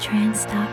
train stop.